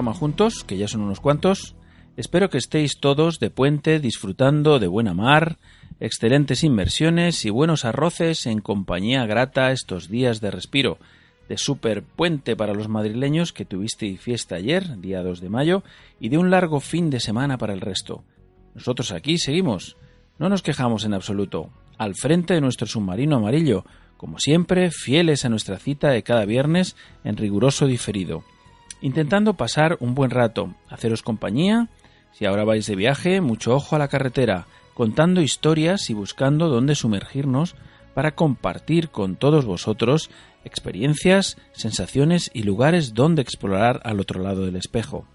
juntos, que ya son unos cuantos. Espero que estéis todos de puente disfrutando de buena mar, excelentes inversiones y buenos arroces en compañía grata estos días de respiro, de super puente para los madrileños que tuvisteis fiesta ayer, día 2 de mayo, y de un largo fin de semana para el resto. Nosotros aquí seguimos. No nos quejamos en absoluto. Al frente de nuestro submarino amarillo, como siempre, fieles a nuestra cita de cada viernes en riguroso diferido intentando pasar un buen rato, haceros compañía, si ahora vais de viaje, mucho ojo a la carretera, contando historias y buscando dónde sumergirnos para compartir con todos vosotros experiencias, sensaciones y lugares donde explorar al otro lado del espejo.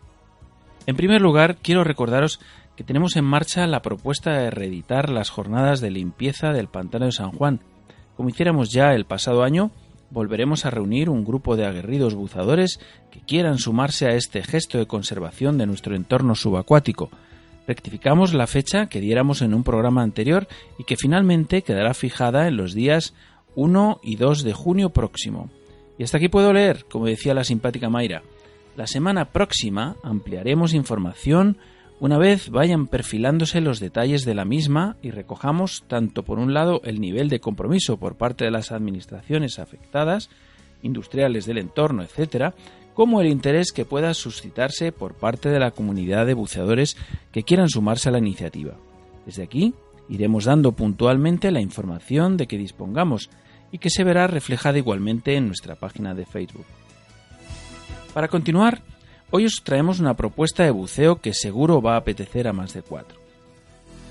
En primer lugar, quiero recordaros que tenemos en marcha la propuesta de reeditar las jornadas de limpieza del pantano de San Juan, como hiciéramos ya el pasado año volveremos a reunir un grupo de aguerridos buzadores que quieran sumarse a este gesto de conservación de nuestro entorno subacuático. Rectificamos la fecha que diéramos en un programa anterior y que finalmente quedará fijada en los días 1 y 2 de junio próximo. Y hasta aquí puedo leer, como decía la simpática Mayra. La semana próxima ampliaremos información una vez vayan perfilándose los detalles de la misma y recojamos tanto por un lado el nivel de compromiso por parte de las administraciones afectadas, industriales del entorno, etc., como el interés que pueda suscitarse por parte de la comunidad de buceadores que quieran sumarse a la iniciativa. Desde aquí iremos dando puntualmente la información de que dispongamos y que se verá reflejada igualmente en nuestra página de Facebook. Para continuar, Hoy os traemos una propuesta de buceo que seguro va a apetecer a más de cuatro.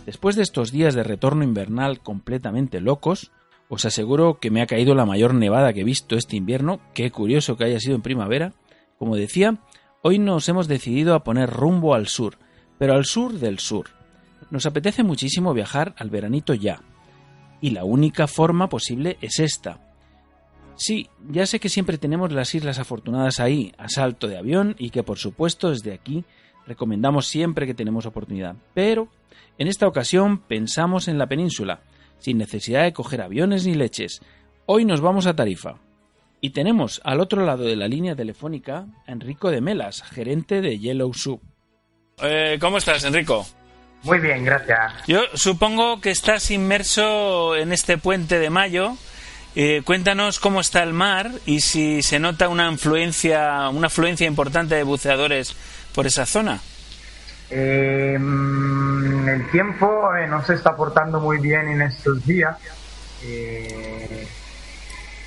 Después de estos días de retorno invernal completamente locos, os aseguro que me ha caído la mayor nevada que he visto este invierno, qué curioso que haya sido en primavera. Como decía, hoy nos hemos decidido a poner rumbo al sur, pero al sur del sur. Nos apetece muchísimo viajar al veranito ya. Y la única forma posible es esta, Sí, ya sé que siempre tenemos las Islas Afortunadas ahí, a salto de avión, y que por supuesto desde aquí recomendamos siempre que tenemos oportunidad. Pero en esta ocasión pensamos en la península, sin necesidad de coger aviones ni leches. Hoy nos vamos a Tarifa. Y tenemos al otro lado de la línea telefónica a Enrico de Melas, gerente de Yellow Soup. Eh, ¿Cómo estás, Enrico? Muy bien, gracias. Yo supongo que estás inmerso en este puente de mayo eh, cuéntanos cómo está el mar y si se nota una influencia, una afluencia importante de buceadores por esa zona. Eh, el tiempo eh, no se está portando muy bien en estos días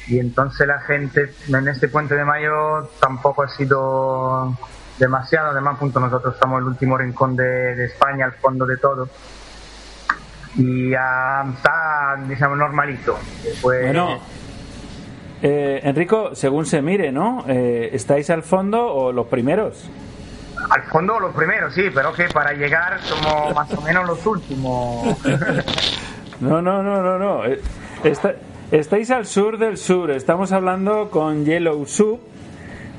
y entonces la gente en este puente de mayo tampoco ha sido demasiado. Además, punto, nosotros estamos el último rincón de, de España, al fondo de todo. Y ah, está, digamos, normalito. Pues, Bueno, eh, Enrico, según se mire, ¿no? Eh, ¿Estáis al fondo o los primeros? Al fondo los primeros, sí, pero que para llegar somos más o menos los últimos. No, no, no, no, no. Eh, está- estáis al sur del sur. Estamos hablando con Yellow Soup,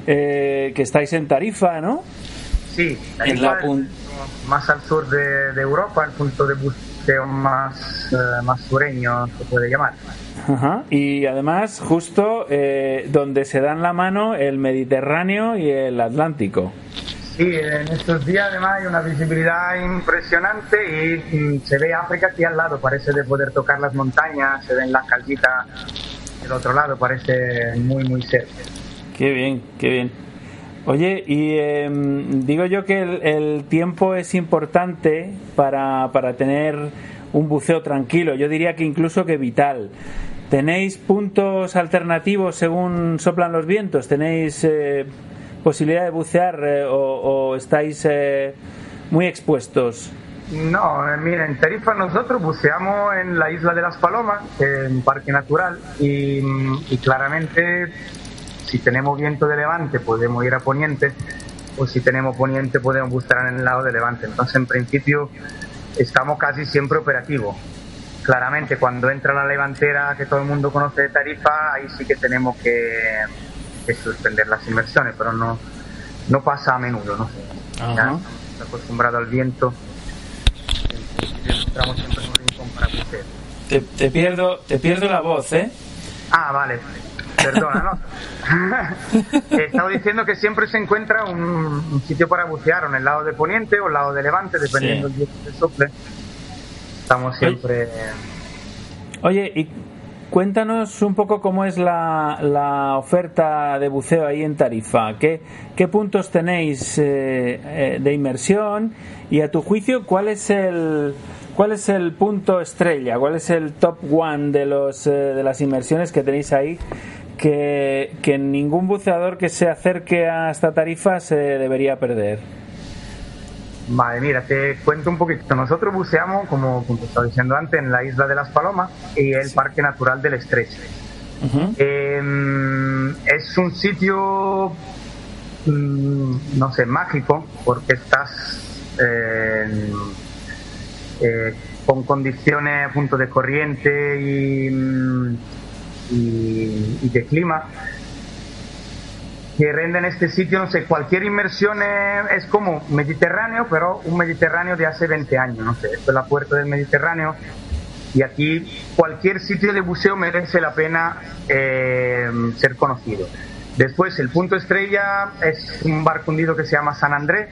eh, que estáis en Tarifa, ¿no? Sí, En la más al sur de, de Europa, el punto de más, eh, más sureño se puede llamar. Ajá. Y además, justo eh, donde se dan la mano el Mediterráneo y el Atlántico. Sí, en estos días además hay una visibilidad impresionante y mm, se ve África aquí al lado, parece de poder tocar las montañas, se ven las calditas del otro lado, parece muy muy cerca. Qué bien, qué bien. Oye, y em, digo yo que el, tiempo es importante para, para tener un buceo tranquilo. Yo diría que incluso que vital. ¿Tenéis puntos alternativos según soplan los vientos? ¿Tenéis eh, posibilidad de bucear eh, o, estáis eh, muy expuestos? No, eh, mira, en Tarifa nosotros buceamos en la isla de las Palomas, en Parque Natural, y claramente si tenemos viento de levante podemos ir a poniente, o si tenemos poniente podemos bucear en el lado de levante. Entonces, en principio, estamos casi siempre operativos. Claramente, cuando entra la levantera que todo el mundo conoce de Tarifa, ahí sí que tenemos que, que suspender las inversiones, pero no, no pasa a menudo, no estamos acostumbrados al viento. Entramos siempre en un rincón para. Te, te pierdo, te pierdo la voz, ¿eh? Ah, vale. Perdona, ¿no? Estaba diciendo que siempre se encuentra un, un sitio para bucear, o en el lado de poniente o el lado de levante, dependiendo Sí. del viento que sople. Estamos siempre... Oye, y cuéntanos un poco cómo es la, la oferta de buceo ahí en Tarifa. ¿Qué, qué puntos tenéis eh, eh, de inmersión? Y a tu juicio, ¿cuál es el cuál es el punto estrella? ¿Cuál es el top one de los eh, de las inmersiones que tenéis ahí? Que, que ningún buceador que se acerque a esta tarifa se debería perder. Vale, mira, te cuento un poquito. Nosotros buceamos, como, como te estaba diciendo antes, en la isla de las Palomas y el Parque Natural del Estrecho. Eh, es un sitio, mm, no sé, mágico, porque estás eh, eh, con condiciones a punto de corriente y, mm, y- de clima que renden este sitio, no sé, cualquier inmersión es, es como Mediterráneo, pero un Mediterráneo de hace 20 años, no sé, esto es la puerta del Mediterráneo y aquí cualquier sitio de buceo merece la pena eh, ser conocido. Después, el punto estrella es un barco hundido que se llama San Andrés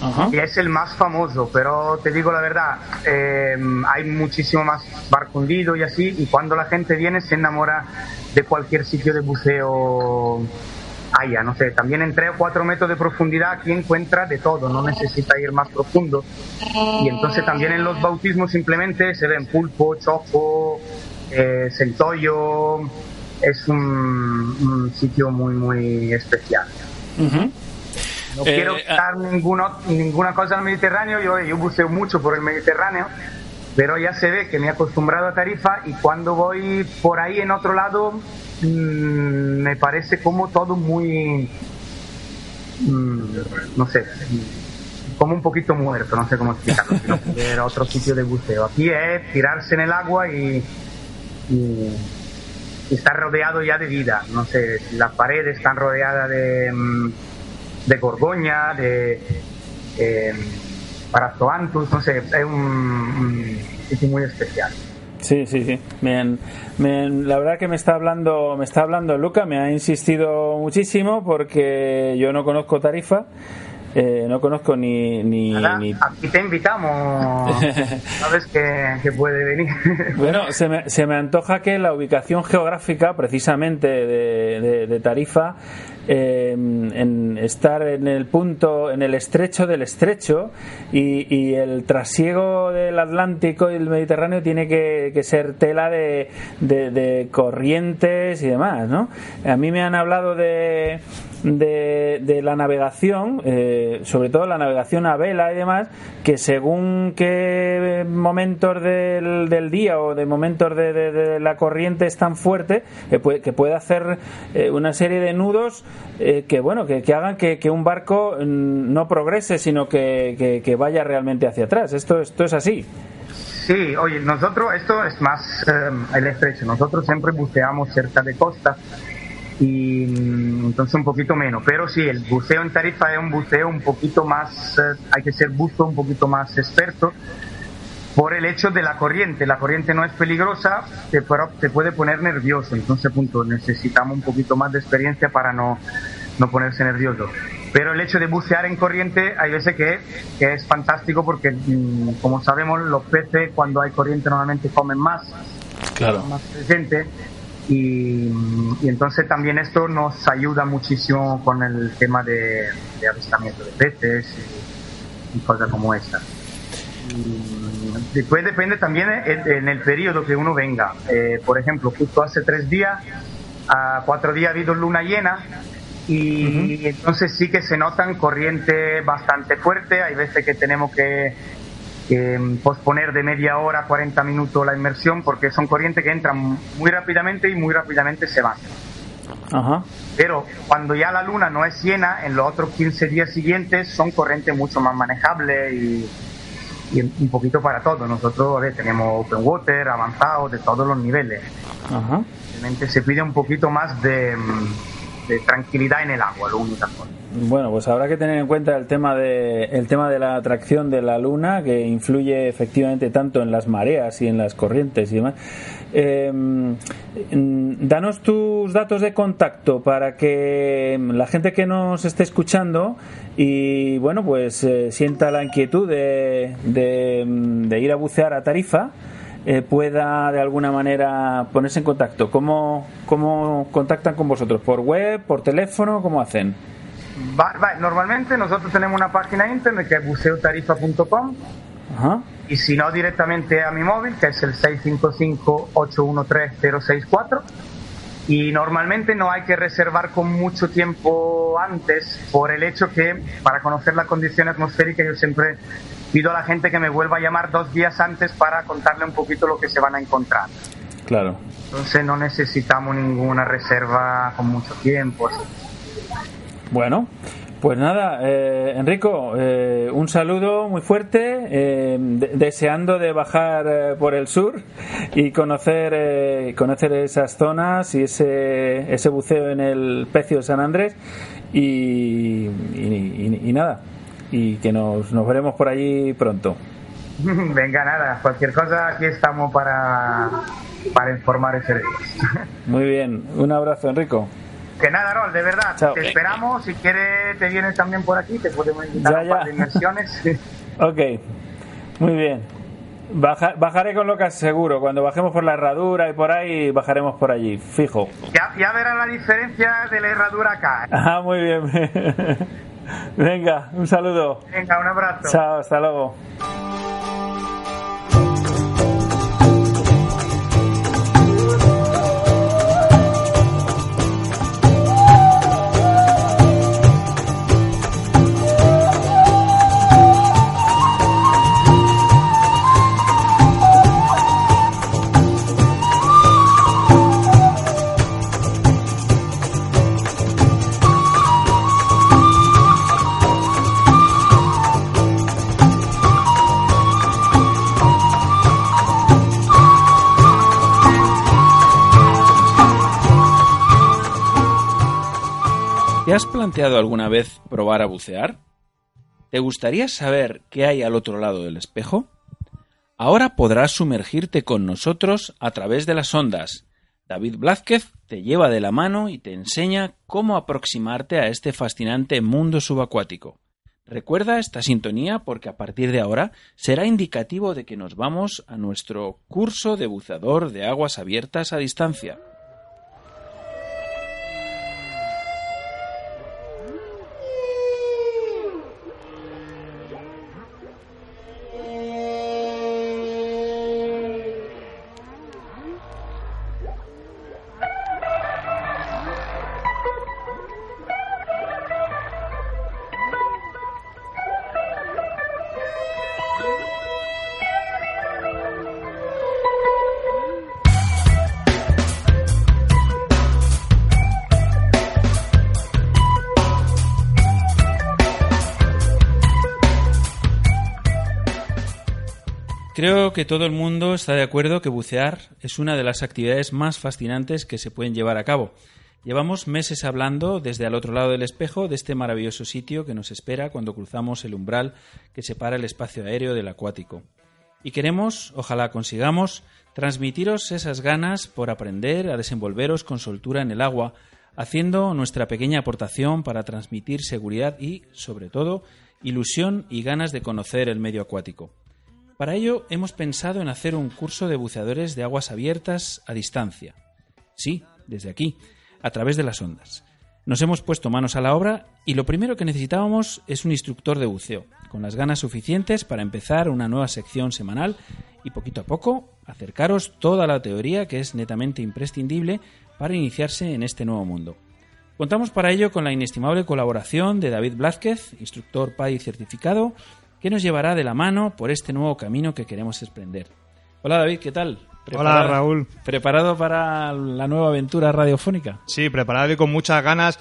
Ajá. y es el más famoso, pero te digo la verdad, eh, hay muchísimo más barco hundido y así, y cuando la gente viene se enamora de cualquier sitio de buceo haya, no sé, también en 3 o 4 metros de profundidad aquí encuentra de todo, no necesita ir más profundo. Y entonces también en los bautismos simplemente se ven pulpo, chopo, eh, centollo, es un, un sitio muy, muy especial. Ujú. No Eh, quiero ah. quitar ninguno- ninguna cosa al Mediterráneo, yo, yo buceo mucho por el Mediterráneo, pero ya se ve que me he acostumbrado a Tarifa y cuando voy por ahí en otro lado mm, me parece como todo muy, mm, no sé, como un poquito muerto, no sé cómo explicarlo, ver otro sitio de buceo. Aquí es tirarse en el agua y, y- y estar rodeado ya de vida, no sé, las paredes están rodeadas de... mm, de Gorgoña, de eh, Parazoanthus, no sé, es un, sitio muy especial. Sí, sí, sí. Bien, bien, la verdad que me está hablando, me está hablando Luca, me ha insistido muchísimo porque yo no conozco Tarifa, eh, no conozco ni ni, ni- Aquí te invitamos, sabes que, que puede venir. Bueno, se me, se me antoja que la ubicación geográfica, precisamente de, de- de Tarifa, eh, en estar en el punto, en el estrecho del estrecho y, y el trasiego del Atlántico y el Mediterráneo tiene que, que ser tela de, de- de corrientes y demás, ¿no? A mí me han hablado de, de, de la navegación, eh, sobre todo la navegación a vela y demás, que según qué momentos del, del día o de momentos de, de- la corriente es tan fuerte, eh, puede- que puede hacer eh, una serie de nudos eh, que, bueno, que, que hagan que, que un barco mm, no progrese, sino que, que- vaya realmente hacia atrás. Esto, esto es así. Sí, oye, nosotros, esto es más el estrecho, nosotros siempre buceamos cerca de costa y mm, entonces un poquito menos, pero sí, el buceo en Tarifa es un buceo un poquito más, eh, hay que ser buzo un poquito más experto por el hecho de la corriente, la corriente no es peligrosa, te, pero te puede poner nervioso, entonces punto, necesitamos un poquito más de experiencia para no, no ponerse nervioso. Pero el hecho de bucear en corriente hay veces que, que es fantástico porque, mm, como sabemos, los peces cuando hay corriente normalmente comen más, Claro. más presente y, y entonces también esto nos ayuda muchísimo con el tema de, de avistamiento de peces y, y cosas como esta. Después depende también en, el periodo que uno venga. Eh, por ejemplo, justo hace tres días, a cuatro días ha habido luna llena y entonces sí que se notan corriente bastante fuerte. Hay veces que tenemos que, mm, posponer de media hora a 40 minutos la inmersión porque son corrientes que entran muy rápidamente y muy rápidamente se van. Ajá. Pero cuando ya la luna no es llena, en los otros 15 días siguientes son corrientes mucho más manejables y, y un poquito para todo. Nosotros a ver, tenemos open water, avanzado, de todos los niveles. Ajá. Realmente se pide un poquito más de, mm, de tranquilidad en el agua, lo único. Bueno, pues habrá que tener en cuenta el tema de el tema de la atracción de la luna que influye efectivamente tanto en las mareas y en las corrientes y demás. Eh, danos tus datos de contacto para que la gente que nos esté escuchando y bueno pues eh, sienta la inquietud de, mm, de ir a bucear a Tarifa eh, pueda de alguna manera ponerse en contacto. ¿Cómo, ¿Cómo contactan con vosotros? ¿Por web? ¿Por teléfono? ¿Cómo hacen? Normalmente nosotros tenemos una página internet que es buceotarifa.com Ajá. y si no directamente a mi móvil que es el 655-813-064 y normalmente no hay que reservar con mucho tiempo antes por el hecho que para conocer la condición atmosférica yo siempre pido a la gente que me vuelva a llamar dos días antes para contarle un poquito lo que se van a encontrar. Claro. Entonces no necesitamos ninguna reserva con mucho tiempo. así. Bueno, pues nada, eh, Enrico, eh, un saludo muy fuerte, eh, de- deseando de bajar eh, por el sur y conocer eh, conocer esas zonas y ese, ese buceo en el Pecio de San Andrés y, y- y- y nada, y que nos, nos veremos por allí pronto. Venga, nada, cualquier cosa aquí estamos para, para informar y servir. Muy bien, un abrazo, Enrico. Que nada, Rol, de verdad, Chao. te esperamos. Si quieres, te vienes también por aquí, te podemos invitar Ya, a un par de inmersiones. Ok, muy bien. Baja- bajaré con Locas seguro. Cuando bajemos por la herradura y por ahí, bajaremos por allí, fijo. ya, ya verán la diferencia de la herradura acá. Ah, muy bien. Venga, un saludo. Venga, un abrazo. Chao, hasta luego. Has planteado alguna vez probar a bucear? ¿Te gustaría saber qué hay al otro lado del espejo? Ahora podrás sumergirte con nosotros a través de las ondas. David Blázquez te lleva de la mano y te enseña cómo aproximarte a este fascinante mundo subacuático. Recuerda esta sintonía porque a partir de ahora será indicativo de que nos vamos a nuestro curso de buceador de aguas abiertas a distancia. Que todo el mundo está de acuerdo que bucear es una de las actividades más fascinantes que se pueden llevar a cabo. Llevamos meses hablando desde al otro lado del espejo de este maravilloso sitio que nos espera cuando cruzamos el umbral que separa el espacio aéreo del acuático. Y queremos, ojalá consigamos, transmitiros esas ganas por aprender a desenvolveros con soltura en el agua, haciendo nuestra pequeña aportación para transmitir seguridad y, sobre todo, ilusión y ganas de conocer el medio acuático. Para ello hemos pensado en hacer un curso de buceadores de aguas abiertas a distancia. Sí, desde aquí, a través de las ondas. Nos hemos puesto manos a la obra y lo primero que necesitábamos es un instructor de buceo, con las ganas suficientes para empezar una nueva sección semanal y poquito a poco acercaros toda la teoría que es netamente imprescindible para iniciarse en este nuevo mundo. Contamos para ello con la inestimable colaboración de David Blázquez, instructor PAI certificado, que nos llevará de la mano por este nuevo camino que queremos emprender. Hola David, ¿qué tal? Hola Raúl. ¿Preparado para la nueva aventura radiofónica? Sí, preparado y con muchas ganas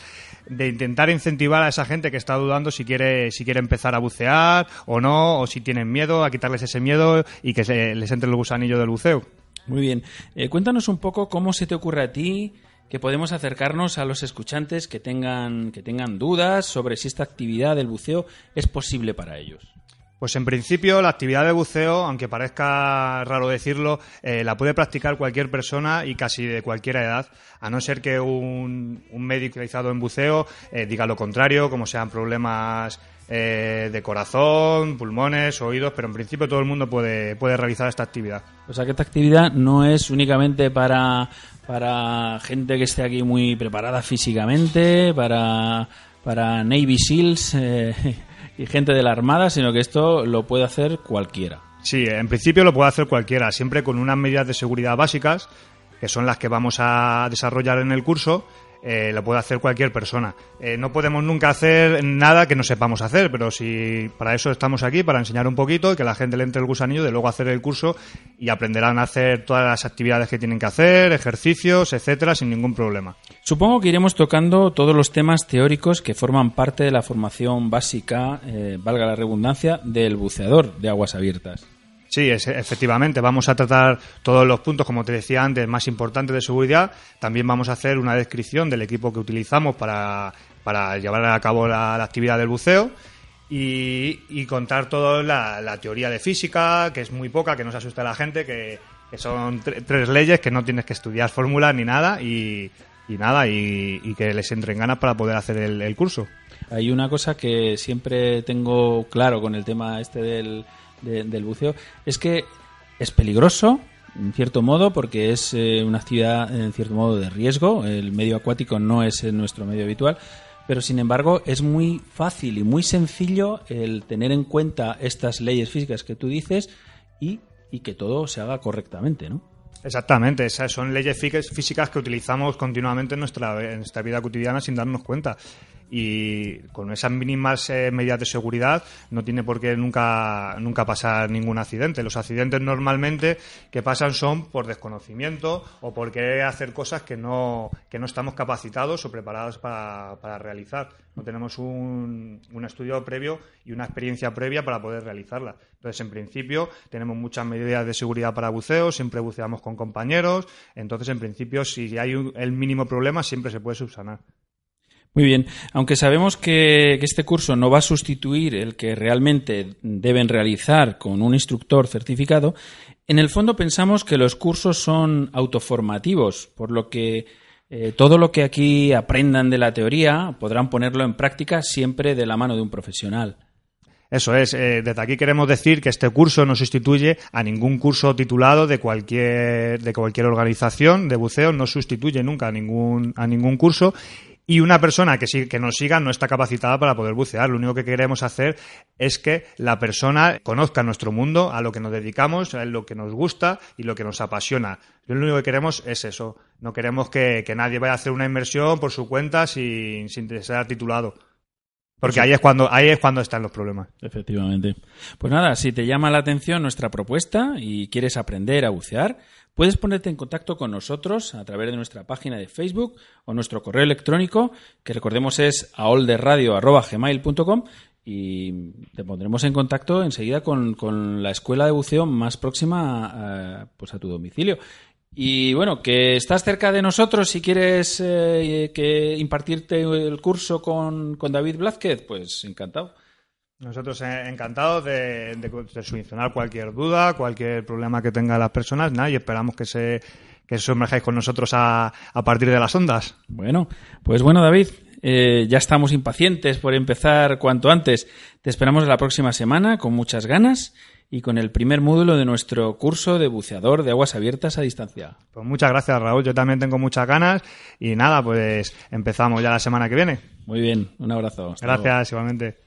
de intentar incentivar a esa gente que está dudando si quiere, si quiere empezar a bucear o no, o si tienen miedo, a quitarles ese miedo y que se, les entre el gusanillo del buceo. Muy bien. Eh, cuéntanos un poco cómo se te ocurre a ti que podemos acercarnos a los escuchantes que tengan, que tengan dudas sobre si esta actividad del buceo es posible para ellos. Pues en principio la actividad de buceo, aunque parezca raro decirlo, eh, la puede practicar cualquier persona y casi de cualquier edad, a no ser que un, médico en buceo eh, diga lo contrario, como sean problemas eh, de corazón, pulmones, oídos, pero en principio todo el mundo puede, puede realizar esta actividad. O sea que esta actividad no es únicamente para, para gente que esté aquí muy preparada físicamente, para, para Navy SEALs y gente de la Armada, sino que esto lo puede hacer cualquiera. Sí, en principio lo puede hacer cualquiera, siempre con unas medidas de seguridad básicas, que son las que vamos a desarrollar en el curso, eh, lo puede hacer cualquier persona. Eh, no podemos nunca hacer nada que no sepamos hacer, pero si para eso estamos aquí, para enseñar un poquito y que la gente le entre el gusanillo de luego hacer el curso y aprenderán a hacer todas las actividades que tienen que hacer, ejercicios, etcétera, sin ningún problema. Supongo que iremos tocando todos los temas teóricos que forman parte de la formación básica, eh, valga la redundancia, del buceador de aguas abiertas. Sí, efectivamente. Vamos a tratar todos los puntos, como te decía antes, más importantes de seguridad. También vamos a hacer una descripción del equipo que utilizamos para, llevar a cabo la, actividad del buceo. Y, contar toda la, teoría de física, que es muy poca, que no se asusta a la gente, que, son tres leyes, que no tienes que estudiar fórmulas ni nada, y, nada, y, que les entren ganas para poder hacer el curso. Hay una cosa que siempre tengo claro con el tema este del, del buceo es que es peligroso, en cierto modo, porque es eh, una actividad en cierto modo de riesgo. El medio acuático no es nuestro medio habitual, pero sin embargo es muy fácil y muy sencillo el tener en cuenta estas leyes físicas que tú dices y, y que todo se haga correctamente, ¿no? Exactamente, esas son leyes físicas que utilizamos continuamente en nuestra, en nuestra vida cotidiana sin darnos cuenta y con esas mínimas eh, medidas de seguridad no tiene por qué nunca, nunca pasar ningún accidente. Los accidentes normalmente que pasan son por desconocimiento o por querer hacer cosas que no, que no estamos capacitados o preparados para, para realizar. No tenemos un, un estudio previo y una experiencia previa para poder realizarla. Entonces, en principio, tenemos muchas medidas de seguridad para buceo, siempre buceamos con compañeros. Entonces, en principio, si hay el mínimo problema, siempre se puede subsanar. Muy bien, aunque sabemos que, este curso no va a sustituir el que realmente deben realizar con un instructor certificado, en el fondo pensamos que los cursos son autoformativos, por lo que eh, todo lo que aquí aprendan de la teoría podrán ponerlo en práctica siempre de la mano de un profesional. Eso es, eh, desde aquí queremos decir que este curso no sustituye a ningún curso titulado de cualquier, de cualquier organización de buceo, no sustituye nunca a ningún, a ningún curso y una persona que, que nos siga no está capacitada para poder bucear. Lo único que queremos hacer es que la persona conozca nuestro mundo, a lo que nos dedicamos, a lo que nos gusta y lo que nos apasiona. Lo único que queremos es eso. No queremos que, nadie vaya a hacer una inversión por su cuenta sin, sin ser titulado. Porque ahí es cuando ahí es cuando están los problemas. Efectivamente. Pues nada, si te llama la atención nuestra propuesta y quieres aprender a bucear, Puedes ponerte en contacto con nosotros a través de nuestra página de Facebook o nuestro correo electrónico, que recordemos es aolderradio.gmail.com y te pondremos en contacto enseguida con, con la escuela de buceo más próxima a, pues a tu domicilio. Y bueno, que estás cerca de nosotros si quieres eh, que impartirte el curso con, con David Blázquez, pues encantado. Nosotros eh, encantados de, de, solucionar cualquier duda, cualquier problema que tengan las personas, nada, y esperamos que se que sumerjáis con nosotros a, a partir de las ondas. Bueno, pues bueno, David, eh, ya estamos impacientes por empezar cuanto antes. Te esperamos la próxima semana con muchas ganas y con el primer módulo de nuestro curso de buceador de aguas abiertas a distancia. Pues muchas gracias, Raúl. Yo también tengo muchas ganas y nada, pues empezamos ya la semana que viene. Muy bien, un abrazo. gracias, igualmente.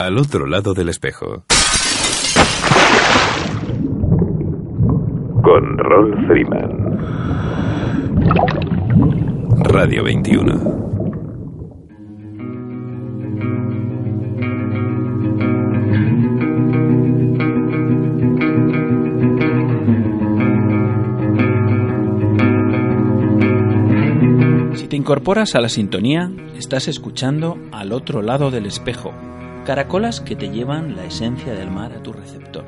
Al otro lado del espejo. Con Rolf Freeman. Radio 21. Si te incorporas a la sintonía, estás escuchando al otro lado del espejo Caracolas que te llevan la esencia del mar a tu receptor.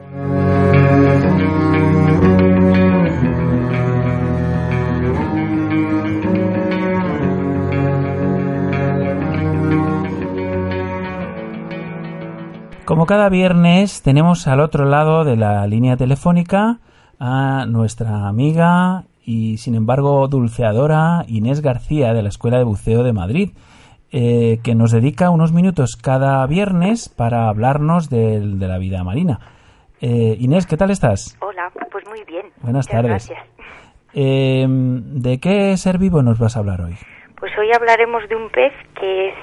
Como cada viernes tenemos al otro lado de la línea telefónica a nuestra amiga y sin embargo dulceadora Inés García de la Escuela de Buceo de Madrid, eh, que nos dedica unos minutos cada viernes para hablarnos de, la vida marina. Eh, Inés, ¿qué tal estás? Hola, pues muy bien. Buenas tardes. Gracias. Eh, ¿De qué ser vivo nos vas a hablar hoy? Pues hoy hablaremos de un pez que es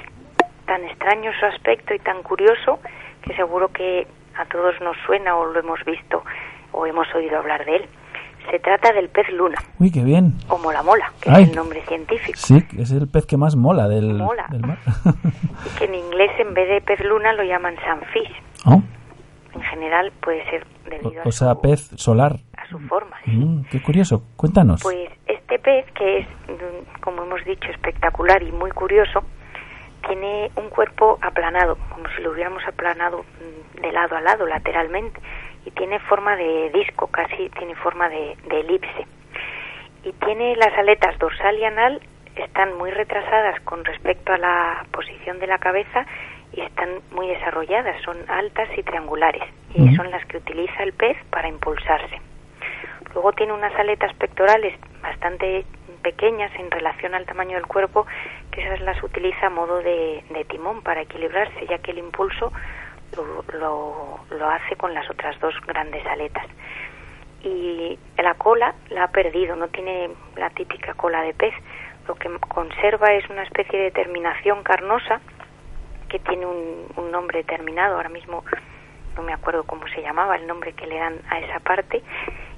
tan extraño su aspecto y tan curioso que seguro que a todos nos suena o lo hemos visto o hemos oído hablar de él. Se trata del pez luna. Uy, qué bien. O mola mola, que es el nombre científico. Sí, es el pez que más mola del, mola. mar. y que en inglés en vez de pez luna lo llaman sunfish. Oh. En general puede ser debido o, sea, pez solar. A su forma. Mm, qué curioso. Cuéntanos. Pues este pez, que es, como hemos dicho, espectacular y muy curioso, tiene un cuerpo aplanado, como si lo hubiéramos aplanado mm, de lado a lado, lateralmente y tiene forma de disco, casi tiene forma de, elipse. Y tiene las aletas dorsal y anal, están muy retrasadas con respecto a la posición de la cabeza y están muy desarrolladas, son altas y triangulares, y son las que utiliza el pez para impulsarse. Luego tiene unas aletas pectorales bastante pequeñas en relación al tamaño del cuerpo, que esas las utiliza a modo de timón para equilibrarse, ya que el impulso lo, lo, hace con las otras dos grandes aletas. Y la cola la ha perdido, no tiene la típica cola de pez. Lo que conserva es una especie de terminación carnosa que tiene un, un nombre determinado. Ahora mismo no me acuerdo cómo se llamaba el nombre que le dan a esa parte.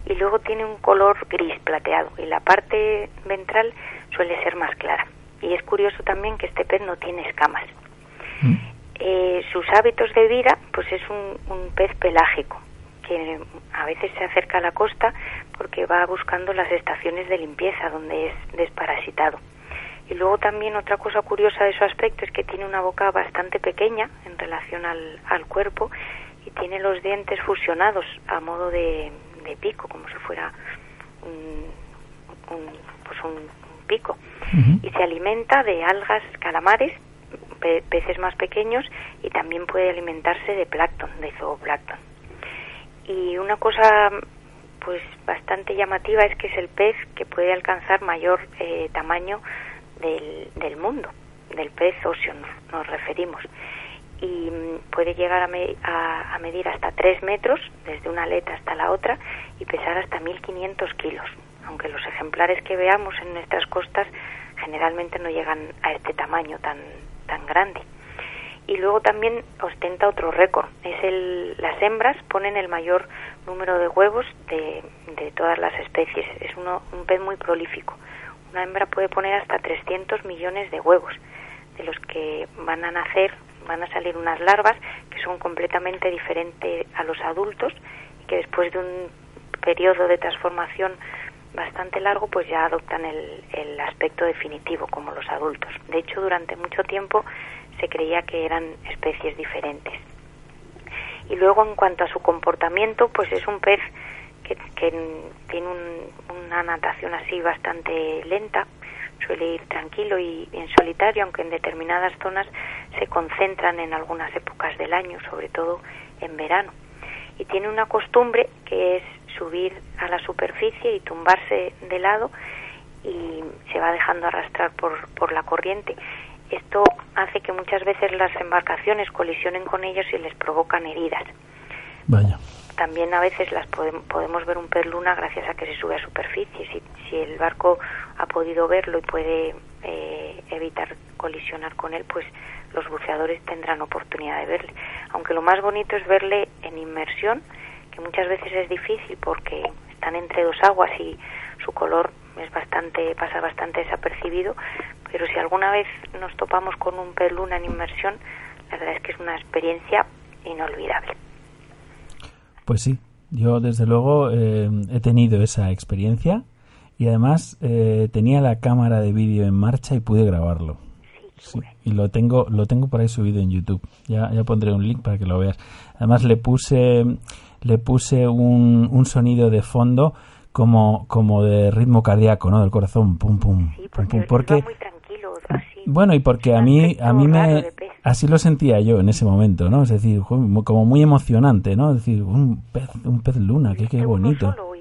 Y luego tiene un color gris plateado y la parte ventral suele ser más clara. Y es curioso también que este pez no tiene escamas. Mm. Eh, sus hábitos de vida, pues es un, pez pelágico que a veces se acerca a la costa porque va buscando las estaciones de limpieza donde es desparasitado. Y luego también otra cosa curiosa de su aspecto es que tiene una boca bastante pequeña en relación al, cuerpo y tiene los dientes fusionados a modo de, pico, como si fuera un, pues un, pico. Y se alimenta de algas, calamares peces más pequeños y también puede alimentarse de plancton, de zooplancton. Y una cosa pues bastante llamativa es que es el pez que puede alcanzar mayor eh, tamaño del, del, mundo, del pez óseo nos, referimos. Y mm, puede llegar a, a, medir hasta 3 metros desde una aleta hasta la otra y pesar hasta 1.500 kilos, aunque los ejemplares que veamos en nuestras costas generalmente no llegan a este tamaño tan, tan grande. Y luego también ostenta otro récord. Es el, las hembras ponen el mayor número de huevos de, de todas las especies. Es uno, un pez muy prolífico. Una hembra puede poner hasta 300 millones de huevos, de los que van a nacer, van a salir unas larvas que son completamente diferentes a los adultos y que después de un periodo de transformación bastante largo, pues ya adoptan el, el aspecto definitivo como los adultos. De hecho, durante mucho tiempo se creía que eran especies diferentes. Y luego, en cuanto a su comportamiento, pues es un pez que, que tiene una natación así bastante lenta, suele ir tranquilo y en solitario, aunque en determinadas zonas se concentran en algunas épocas del año, sobre todo en verano. Y tiene una costumbre que es subir a la superficie y tumbarse de lado y se va dejando arrastrar por, por la corriente. Esto hace que muchas veces las embarcaciones colisionen con ellos y les provocan heridas. Vaya. También a veces las podemos ver un pez luna gracias a que se sube a superficie. Si, si el barco ha podido verlo y puede eh, evitar colisionar con él, pues los buceadores tendrán oportunidad de verle. Aunque lo más bonito es verle en inmersión que muchas veces es difícil porque están entre dos aguas y su color es bastante pasa bastante desapercibido, pero si alguna vez nos topamos con un pez luna en inmersión, la verdad es que es una experiencia inolvidable. Pues sí, yo desde luego eh, he tenido esa experiencia y además eh, tenía la cámara de vídeo en marcha y pude grabarlo. Sí, y lo tengo lo tengo por ahí subido en YouTube. Ya, ya pondré un link para que lo veas. Además le puse le puse un, un sonido de fondo como, como de ritmo cardíaco, ¿no? Del corazón, pum, pum, pum, porque muy tranquilo, así, bueno, y porque a mí, a mí me, así lo sentía yo en ese momento, ¿no? Es decir, como muy emocionante, ¿no? Es decir, un pez, un pez luna, qué, qué bonito. Uno solo,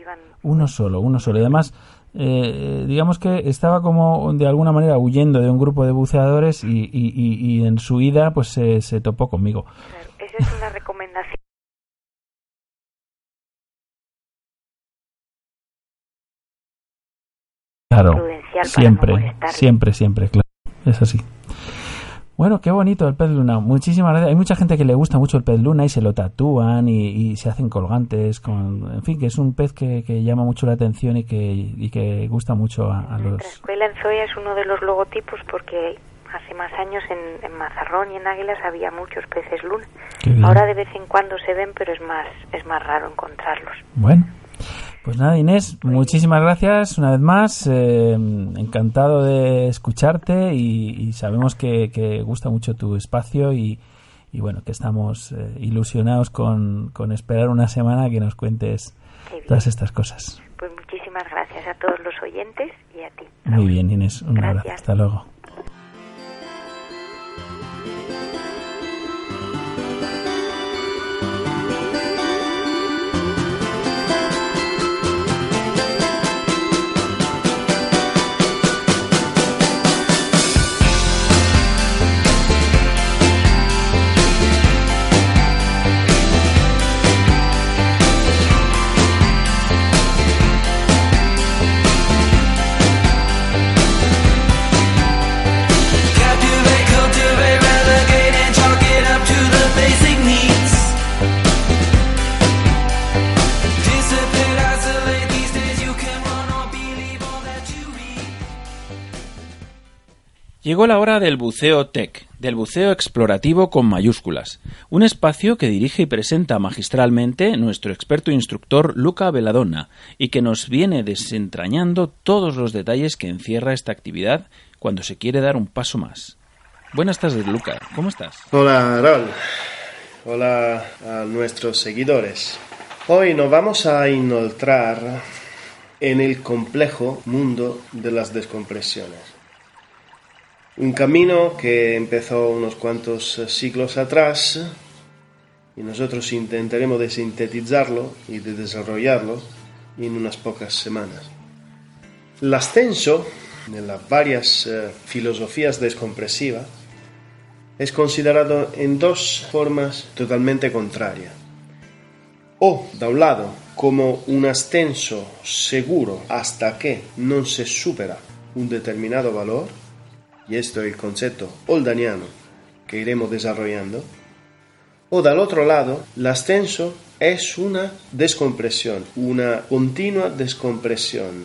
Uno solo, uno solo. Y además, eh, digamos que estaba como de alguna manera huyendo de un grupo de buceadores y, y, en su ida pues se, se topó conmigo. esa es una recomendación. Claro, siempre, siempre, siempre, claro, es así. Bueno, qué bonito el pez luna. Muchísimas gracias. Hay mucha gente que le gusta mucho el pez luna y se lo tatúan y, se hacen colgantes. con En fin, que es un pez que, llama mucho la atención y que, y que gusta mucho a, los... La escuela en Zoya es uno de los logotipos porque hace más años en, en Mazarrón y en Águilas había muchos peces luna. Ahora de vez en cuando se ven, pero es más, es más raro encontrarlos. Bueno, pues nada, Inés, muchísimas gracias una vez más. Eh, encantado de escucharte y, sabemos que, gusta mucho tu espacio y, bueno, que estamos eh, ilusionados con, esperar una semana que nos cuentes todas estas cosas. Pues muchísimas gracias a todos los oyentes y a ti. Muy bien, Inés. Un abrazo. Hasta luego. Llegó la hora del buceo tech, del buceo explorativo con mayúsculas, un espacio que dirige y presenta magistralmente nuestro experto instructor Luca Veladonna y que nos viene desentrañando todos los detalles que encierra esta actividad cuando se quiere dar un paso más. Buenas tardes, Luca. ¿Cómo estás? Hola, Rol. Hola a nuestros seguidores. Hoy nos vamos a inoltrar en el complejo mundo de las descompresiones. Un camino que empezó unos cuantos eh, siglos atrás y nosotros intentaremos de sintetizarlo y de desarrollarlo en unas pocas semanas. El ascenso en las varias eh, filosofías descompresivas es considerado en dos formas totalmente contrarias. O, da un lado, como un ascenso seguro hasta que no se supera un determinado valor, y esto es el concepto oldaniano que iremos desarrollando, o del otro lado, el ascenso es una descompresión, una continua descompresión.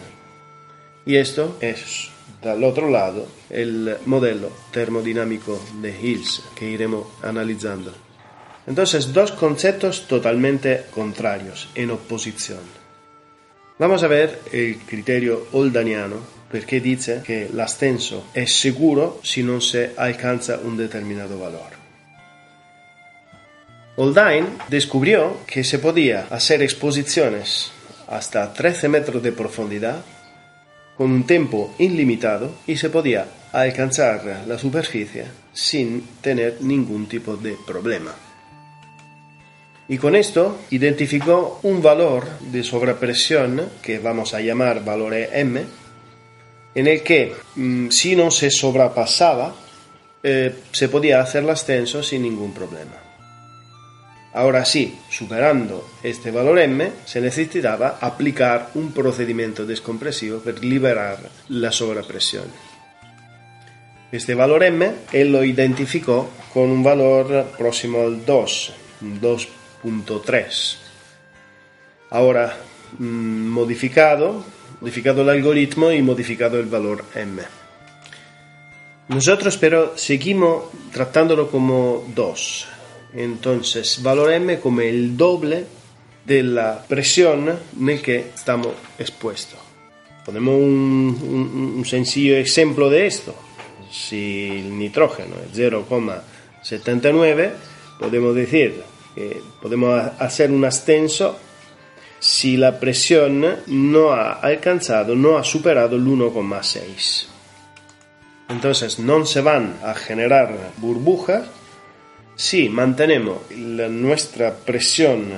Y esto es, del otro lado, el modelo termodinámico de Hills que iremos analizando. Entonces, dos conceptos totalmente contrarios, en oposición. Vamos a ver el criterio oldaniano perché dice che l'ascenso è sicuro se non si alcanza un determinato valore. Oldain descubrió que se podía hacer exposiciones hasta 13 metros de profundidad con un tiempo ilimitado y se podía alcanzar la superficie sin tener ningún tipo de problema. Y con esto identificó un valor de sobrepresión que vamos a llamar valor M en el que mm, si no se sobrepasaba, eh, se podía hacer el ascenso sin ningún problema. Ahora sí, superando este valor M, se necesitaba aplicar un procedimiento descompresivo para liberar la sobrepresión. Este valor M él lo identificó con un valor próximo al 2, 2.3. Ahora, mm, modificado, modificado el algoritmo y modificado el valor m. Nosotros pero seguimos tratándolo como 2. Entonces, valor m como el doble de la presión en que estamos expuestos. Ponemos un, un sencillo ejemplo de esto. Si el nitrógeno es 0,79, podemos decir que podemos hacer un ascenso si la presión no ha alcanzado, no ha superado el 1,6. Entonces no se van a generar burbujas si mantenemos nuestra presión.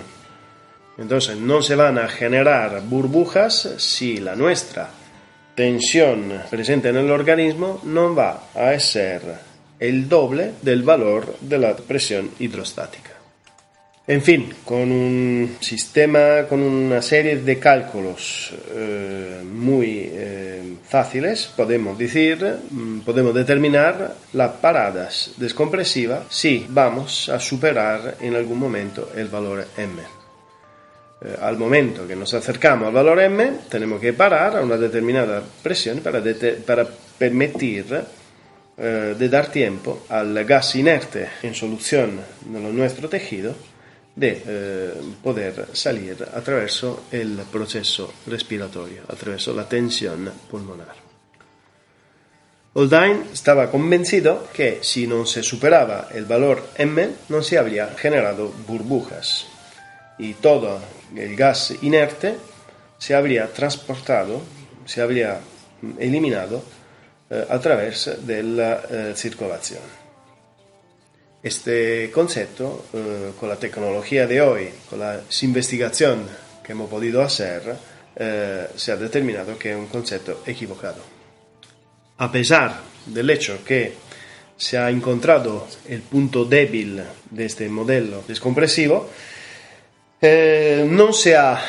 Entonces no se van a generar burbujas si la nuestra tensione presente nell'organismo non va a essere il doble del valore della pressione idrostatica. En fin, con un sistema, con una serie de cálculos eh, muy eh, fáciles, podemos decir, mm, podemos determinar las paradas descompresivas si vamos a superar en algún momento el valor m. Eh, al momento que nos acercamos al valor m, tenemos que parar a una determinada presión para, permitir de dar tiempo al gas inerte en solución en nuestro tejido de eh, poder salir attraverso il processo respiratorio, attraverso la tensione pulmonare. Oldine estaba convencido que si no se superaba el valor M no se habría generado burbujas y todo el gas inerte se habría transportado, se habría eliminado eh, a través de la eh, circulación. Este concepto, eh, con la tecnología de hoy, con las investigaciones que hemos podido hacer, eh, se ha determinado que es un concepto equivocado. A pesar del hecho que se ha encontrado el punto débil de este modelo descompresivo, eh, no se ha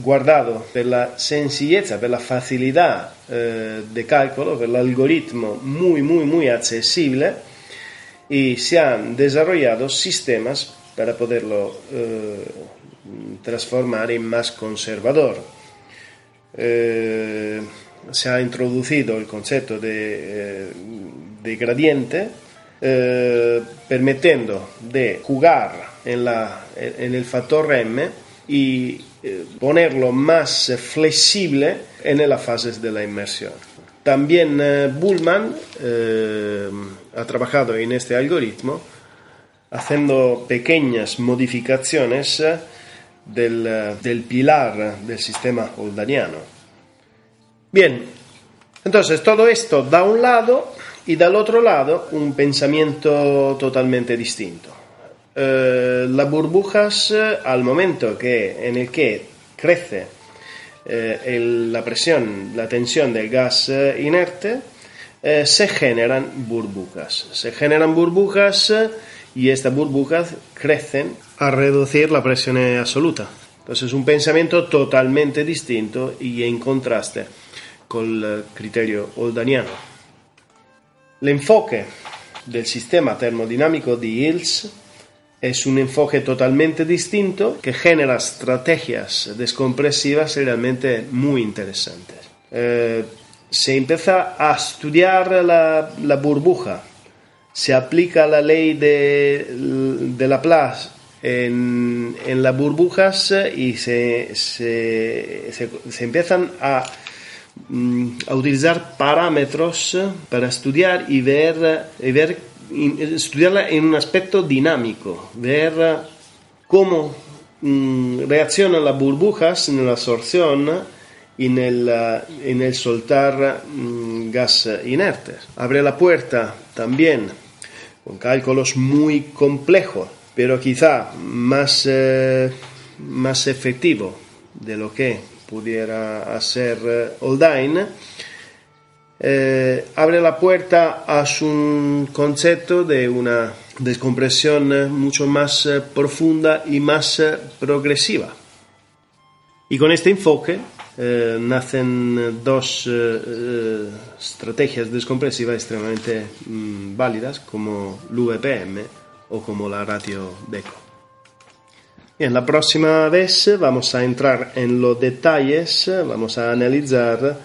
guardado per la sencillezza, per la facilità eh, de cálculo, per l'algoritmo muy, muy, muy accesible, y se han desarrollado sistemas para poderlo eh, transformar en más conservador. Eh, se ha introducido el concepto de, eh, de gradiente, permitiendo de jugar en, la, en el factor M y ponerlo más flexible en las fases de la inmersión. También Bullman ha trabajado en este algoritmo haciendo pequeñas modificaciones eh, del, eh, del pilar del sistema holdaniano. Bien, entonces todo esto da un lado y del otro lado un pensamiento totalmente distinto. Eh, las burbujas, al momento que, en el que crece la presión, la tensión del gas inerte, eh, se generan burbujas. Se generan burbujas eh, y estas burbujas crecen a reducir la presión absoluta. Entonces es un pensamiento totalmente distinto y en contraste con el criterio oldaniano. El enfoque del sistema termodinámico de Hills es un enfoque totalmente distinto que genera estrategias descompresivas realmente muy interesantes. Eh, se empieza a estudiar la, burbuja, se aplica la ley de, de Laplace en, en, las burbujas y se, se, se, empiezan a, mm, a, utilizar parámetros para estudiar y ver, y ver estudiarla en un aspecto dinámico, ver cómo mm, reaccionan las burbujas en la absorción en el, en el soltar mm, gas inertes. Abre la puerta también con cálculos muy complejos, pero quizá más, eh, más efectivo de lo que pudiera hacer eh, eh, abre la puerta a un concepto de una descompresión mucho más eh, profunda y más progresiva. Y con este enfoque eh, nacen dos eh, eh, estrategias descompresivas extremadamente mm, válidas como l'UEPM o como la ratio DECO. en la próxima vez vamos a entrar en los detalles, vamos a analizar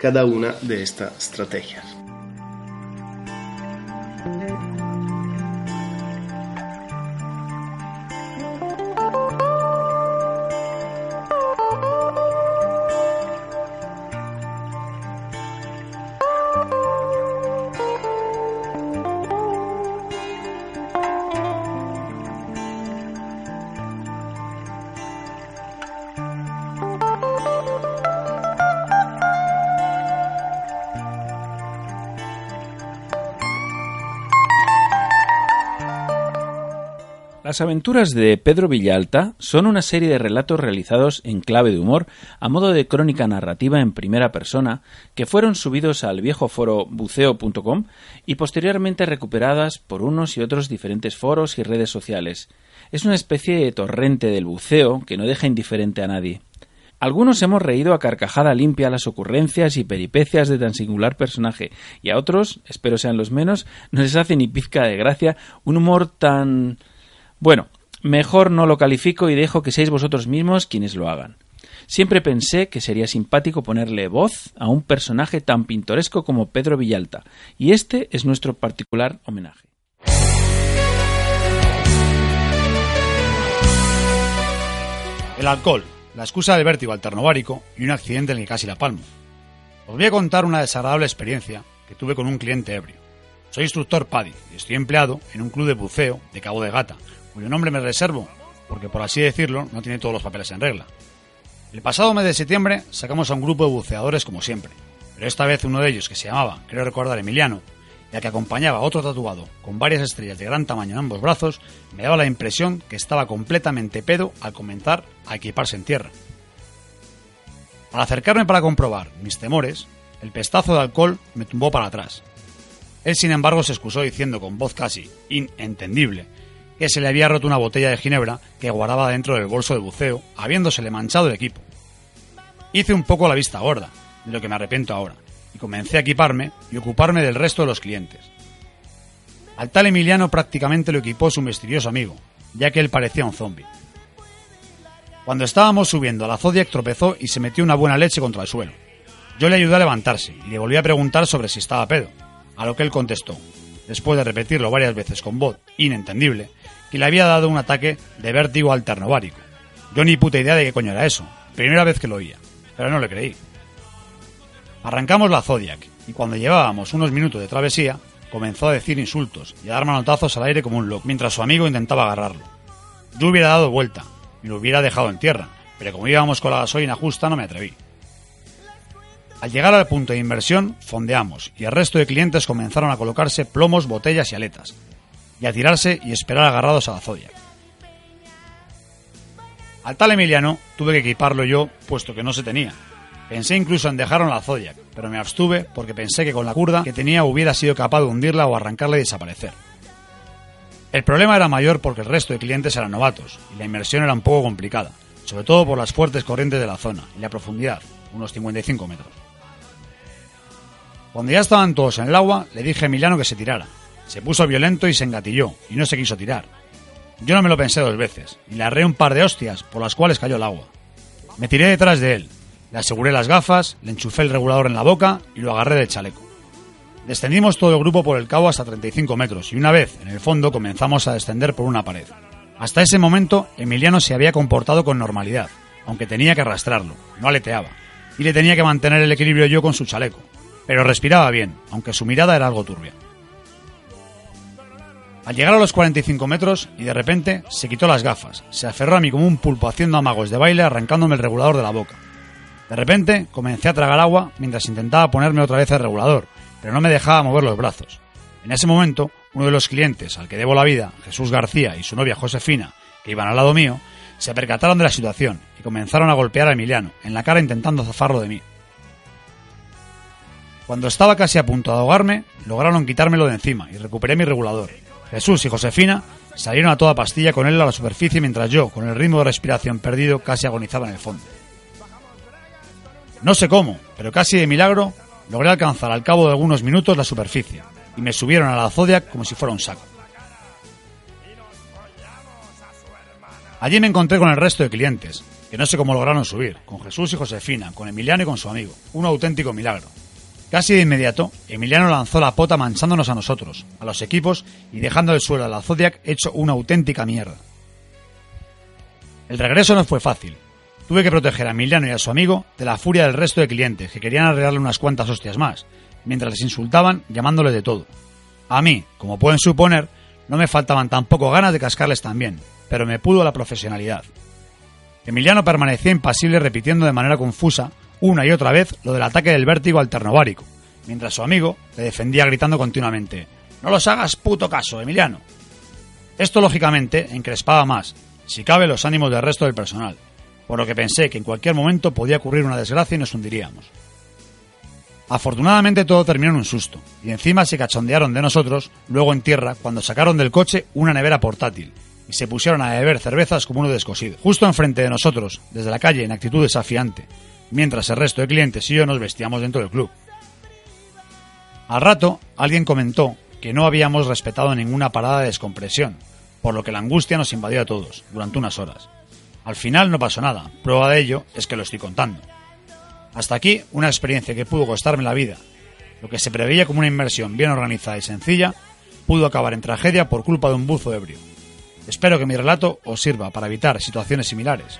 cada una de estas estrategias. Las aventuras de Pedro Villalta son una serie de relatos realizados en clave de humor a modo de crónica narrativa en primera persona que fueron subidos al viejo foro buceo.com y posteriormente recuperadas por unos y otros diferentes foros y redes sociales. Es una especie de torrente del buceo que no deja indiferente a nadie. Algunos hemos reído a carcajada limpia las ocurrencias y peripecias de tan singular personaje, y a otros, espero sean los menos, no les hace ni pizca de gracia un humor tan bueno, mejor no lo califico y dejo que seáis vosotros mismos quienes lo hagan. Siempre pensé que sería simpático ponerle voz a un personaje tan pintoresco como Pedro Villalta, y este es nuestro particular homenaje. El alcohol, la excusa del vértigo alternovárico y un accidente en el que casi la palmo. Os voy a contar una desagradable experiencia que tuve con un cliente ebrio. Soy instructor PADI y estoy empleado en un club de buceo de Cabo de Gata, cuyo nombre me reservo, porque por así decirlo no tiene todos los papeles en regla. El pasado mes de septiembre sacamos a un grupo de buceadores como siempre, pero esta vez uno de ellos, que se llamaba, creo recordar, Emiliano, ya que acompañaba otro tatuado con varias estrellas de gran tamaño en ambos brazos, me daba la impresión que estaba completamente pedo al comenzar a equiparse en tierra. Al acercarme para comprobar mis temores, el pestazo de alcohol me tumbó para atrás. Él, sin embargo, se excusó diciendo con voz casi inentendible que se le había roto una botella de ginebra que guardaba dentro del bolso de buceo, habiéndosele manchado el equipo. Hice un poco la vista gorda, de lo que me arrepiento ahora, y comencé a equiparme y ocuparme del resto de los clientes. Al tal Emiliano prácticamente lo equipó su misterioso amigo, ya que él parecía un zombie. Cuando estábamos subiendo, la Zodiac tropezó y se metió una buena leche contra el suelo. Yo le ayudé a levantarse y le volví a preguntar sobre si estaba pedo, a lo que él contestó, después de repetirlo varias veces con voz inentendible, que le había dado un ataque de vértigo alternovárico. Yo ni puta idea de qué coño era eso, primera vez que lo oía, pero no le creí. Arrancamos la Zodiac, y cuando llevábamos unos minutos de travesía, comenzó a decir insultos y a dar manotazos al aire como un loco, mientras su amigo intentaba agarrarlo. Yo hubiera dado vuelta y lo hubiera dejado en tierra, pero como íbamos con la gasolina justa no me atreví. Al llegar al punto de inversión, fondeamos y el resto de clientes comenzaron a colocarse plomos, botellas y aletas, y a tirarse y esperar agarrados a la Zodiac. Al tal Emiliano tuve que equiparlo yo, puesto que no se tenía. Pensé incluso en dejarlo en la Zodiac, pero me abstuve porque pensé que con la curda que tenía hubiera sido capaz de hundirla o arrancarla y desaparecer. El problema era mayor porque el resto de clientes eran novatos y la inmersión era un poco complicada, sobre todo por las fuertes corrientes de la zona y la profundidad, unos 55 metros. Cuando ya estaban todos en el agua, le dije a Emiliano que se tirara, se puso violento y se engatilló, y no se quiso tirar. Yo no me lo pensé dos veces, y le arré un par de hostias, por las cuales cayó el agua. Me tiré detrás de él, le aseguré las gafas, le enchufé el regulador en la boca y lo agarré del chaleco. Descendimos todo el grupo por el cabo hasta 35 metros y una vez en el fondo comenzamos a descender por una pared. Hasta ese momento Emiliano se había comportado con normalidad, aunque tenía que arrastrarlo, no aleteaba, y le tenía que mantener el equilibrio yo con su chaleco, pero respiraba bien, aunque su mirada era algo turbia. Al llegar a los 45 metros y de repente se quitó las gafas, se aferró a mí como un pulpo haciendo amagos de baile arrancándome el regulador de la boca. De repente comencé a tragar agua mientras intentaba ponerme otra vez el regulador, pero no me dejaba mover los brazos. En ese momento, uno de los clientes al que debo la vida, Jesús García y su novia Josefina, que iban al lado mío, se percataron de la situación y comenzaron a golpear a Emiliano en la cara intentando zafarlo de mí. Cuando estaba casi a punto de ahogarme, lograron quitármelo de encima y recuperé mi regulador, Jesús y Josefina salieron a toda pastilla con él a la superficie mientras yo, con el ritmo de respiración perdido, casi agonizaba en el fondo. No sé cómo, pero casi de milagro logré alcanzar al cabo de algunos minutos la superficie y me subieron a la Zodiac como si fuera un saco. Allí me encontré con el resto de clientes, que no sé cómo lograron subir, con Jesús y Josefina, con Emiliano y con su amigo. Un auténtico milagro. Casi de inmediato, Emiliano lanzó la pota manchándonos a nosotros, a los equipos y dejando el suelo a la Zodiac hecho una auténtica mierda. El regreso no fue fácil. Tuve que proteger a Emiliano y a su amigo de la furia del resto de clientes que querían arreglarle unas cuantas hostias más, mientras les insultaban llamándole de todo. A mí, como pueden suponer, no me faltaban tampoco ganas de cascarles también, pero me pudo la profesionalidad. Emiliano permanecía impasible repitiendo de manera confusa una y otra vez lo del ataque del vértigo alternovárico, mientras su amigo le defendía gritando continuamente: No los hagas puto caso, Emiliano. Esto lógicamente encrespaba más, si cabe, los ánimos del resto del personal, por lo que pensé que en cualquier momento podía ocurrir una desgracia y nos hundiríamos. Afortunadamente todo terminó en un susto, y encima se cachondearon de nosotros, luego en tierra, cuando sacaron del coche una nevera portátil, y se pusieron a beber cervezas como uno descosido, justo enfrente de nosotros, desde la calle en actitud desafiante, mientras el resto de clientes y yo nos vestíamos dentro del club. Al rato, alguien comentó que no habíamos respetado ninguna parada de descompresión, por lo que la angustia nos invadió a todos, durante unas horas. Al final no pasó nada, prueba de ello es que lo estoy contando. Hasta aquí una experiencia que pudo costarme la vida. Lo que se preveía como una inversión bien organizada y sencilla pudo acabar en tragedia por culpa de un buzo ebrio. Espero que mi relato os sirva para evitar situaciones similares.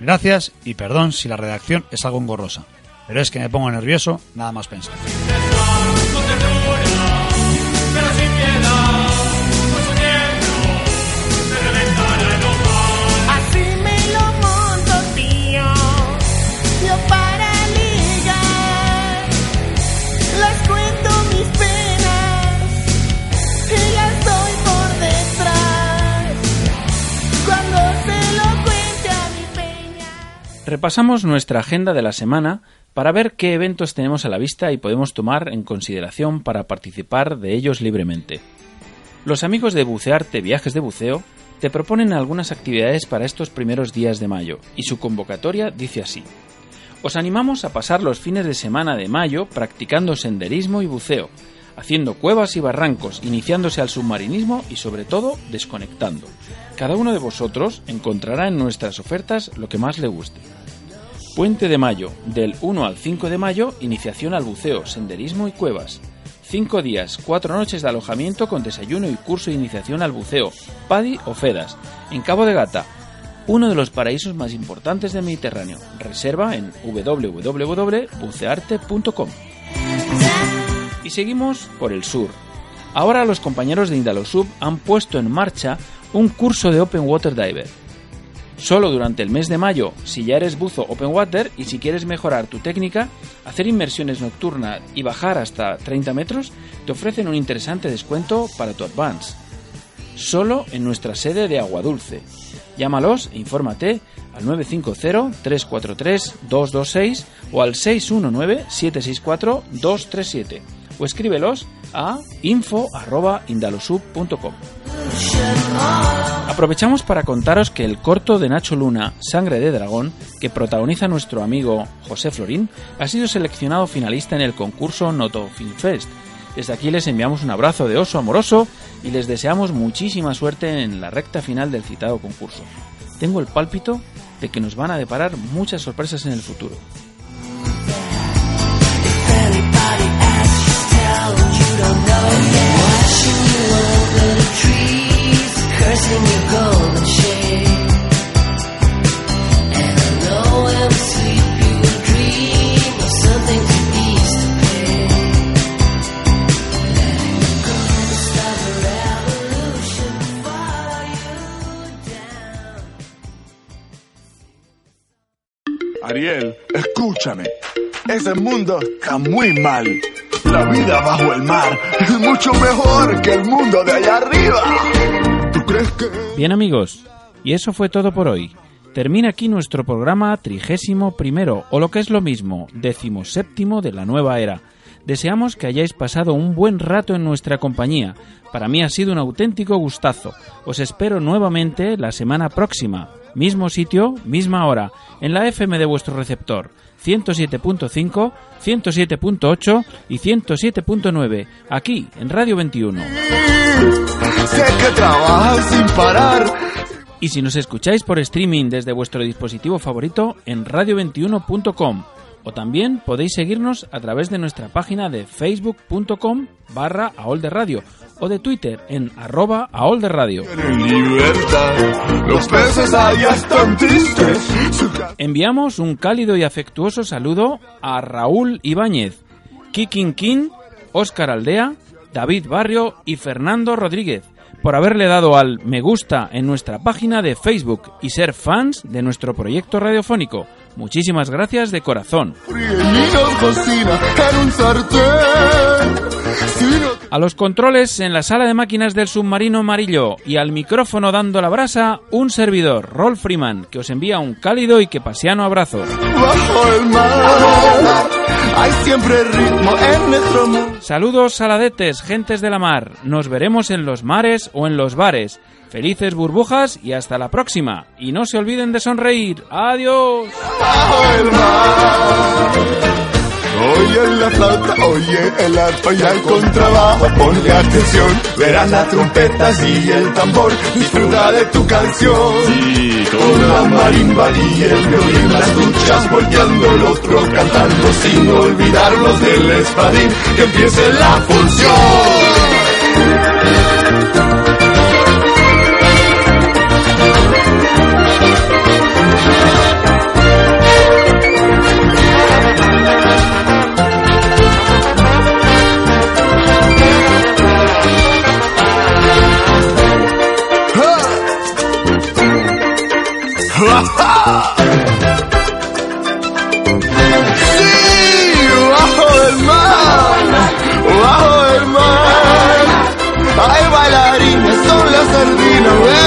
Gracias y perdón si la redacción es algo engorrosa, pero es que me pongo nervioso nada más pensar. Repasamos nuestra agenda de la semana para ver qué eventos tenemos a la vista y podemos tomar en consideración para participar de ellos libremente. Los amigos de Bucearte Viajes de Buceo te proponen algunas actividades para estos primeros días de mayo y su convocatoria dice así. Os animamos a pasar los fines de semana de mayo practicando senderismo y buceo, haciendo cuevas y barrancos, iniciándose al submarinismo y sobre todo desconectando. Cada uno de vosotros encontrará en nuestras ofertas lo que más le guste. Puente de Mayo, del 1 al 5 de mayo, iniciación al buceo, senderismo y cuevas. 5 días, 4 noches de alojamiento con desayuno y curso de iniciación al buceo, PADI o FEDAS, en Cabo de Gata, uno de los paraísos más importantes del Mediterráneo. Reserva en www.bucearte.com. Y seguimos por el sur. Ahora los compañeros de Indalosub han puesto en marcha un curso de Open Water Diver Solo durante el mes de mayo, si ya eres buzo open water y si quieres mejorar tu técnica, hacer inmersiones nocturnas y bajar hasta 30 metros, te ofrecen un interesante descuento para tu advance. Solo en nuestra sede de Agua Dulce. Llámalos e infórmate al 950-343-226 o al 619-764-237 o escríbelos a info.indalosub.com. Aprovechamos para contaros que el corto de Nacho Luna, Sangre de Dragón, que protagoniza nuestro amigo José Florín, ha sido seleccionado finalista en el concurso Noto Film Fest. Desde aquí les enviamos un abrazo de oso amoroso y les deseamos muchísima suerte en la recta final del citado concurso. Tengo el pálpito de que nos van a deparar muchas sorpresas en el futuro. Ariel, escúchame. Ese mundo está muy mal. La vida bajo el mar es mucho mejor que el mundo de allá arriba. ¿Tú crees que...? Bien amigos, y eso fue todo por hoy. Termina aquí nuestro programa trigésimo primero, o lo que es lo mismo, décimo séptimo de la nueva era. Deseamos que hayáis pasado un buen rato en nuestra compañía. Para mí ha sido un auténtico gustazo. Os espero nuevamente la semana próxima. Mismo sitio, misma hora, en la FM de vuestro receptor. 107.5, 107.8 y 107.9, aquí en Radio 21. Sé que trabajas sin parar. Y si nos escucháis por streaming desde vuestro dispositivo favorito en radio21.com o también podéis seguirnos a través de nuestra página de facebook.com barra radio o de Twitter en arroba Radio. Los peces allá están tristes. Enviamos un cálido y afectuoso saludo a Raúl Ibáñez, Kikin King, Óscar Aldea, David Barrio y Fernando Rodríguez por haberle dado al me gusta en nuestra página de Facebook y ser fans de nuestro proyecto radiofónico. Muchísimas gracias de corazón. A los controles en la sala de máquinas del submarino amarillo y al micrófono dando la brasa, un servidor, Rolf Freeman, que os envía un cálido y que pasiano abrazo. Bajo el mar hay siempre ritmo en nuestro mundo. Saludos saladetes, gentes de la mar. Nos veremos en los mares o en los bares. Felices burbujas y hasta la próxima. Y no se olviden de sonreír. Adiós. Oye la flauta, oye el arpa y el contrabajo, ponle atención, verás las trompetas y el tambor, disfruta de tu canción. Sí, con la marimba y el violín, las duchas volteando el otro cantando, sin olvidarnos del espadín, que empiece la función.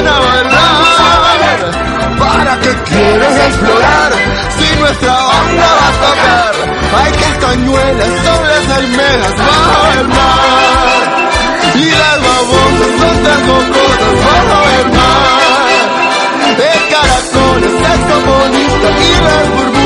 bailar. ¿Para qué quieres explorar si nuestra onda va a tocar? Hay que cañuelas castañuelas, soles, almejas bajo el mar. Y las babosas son tan gocosas bajo el mar. El caracol es el y las burbujas.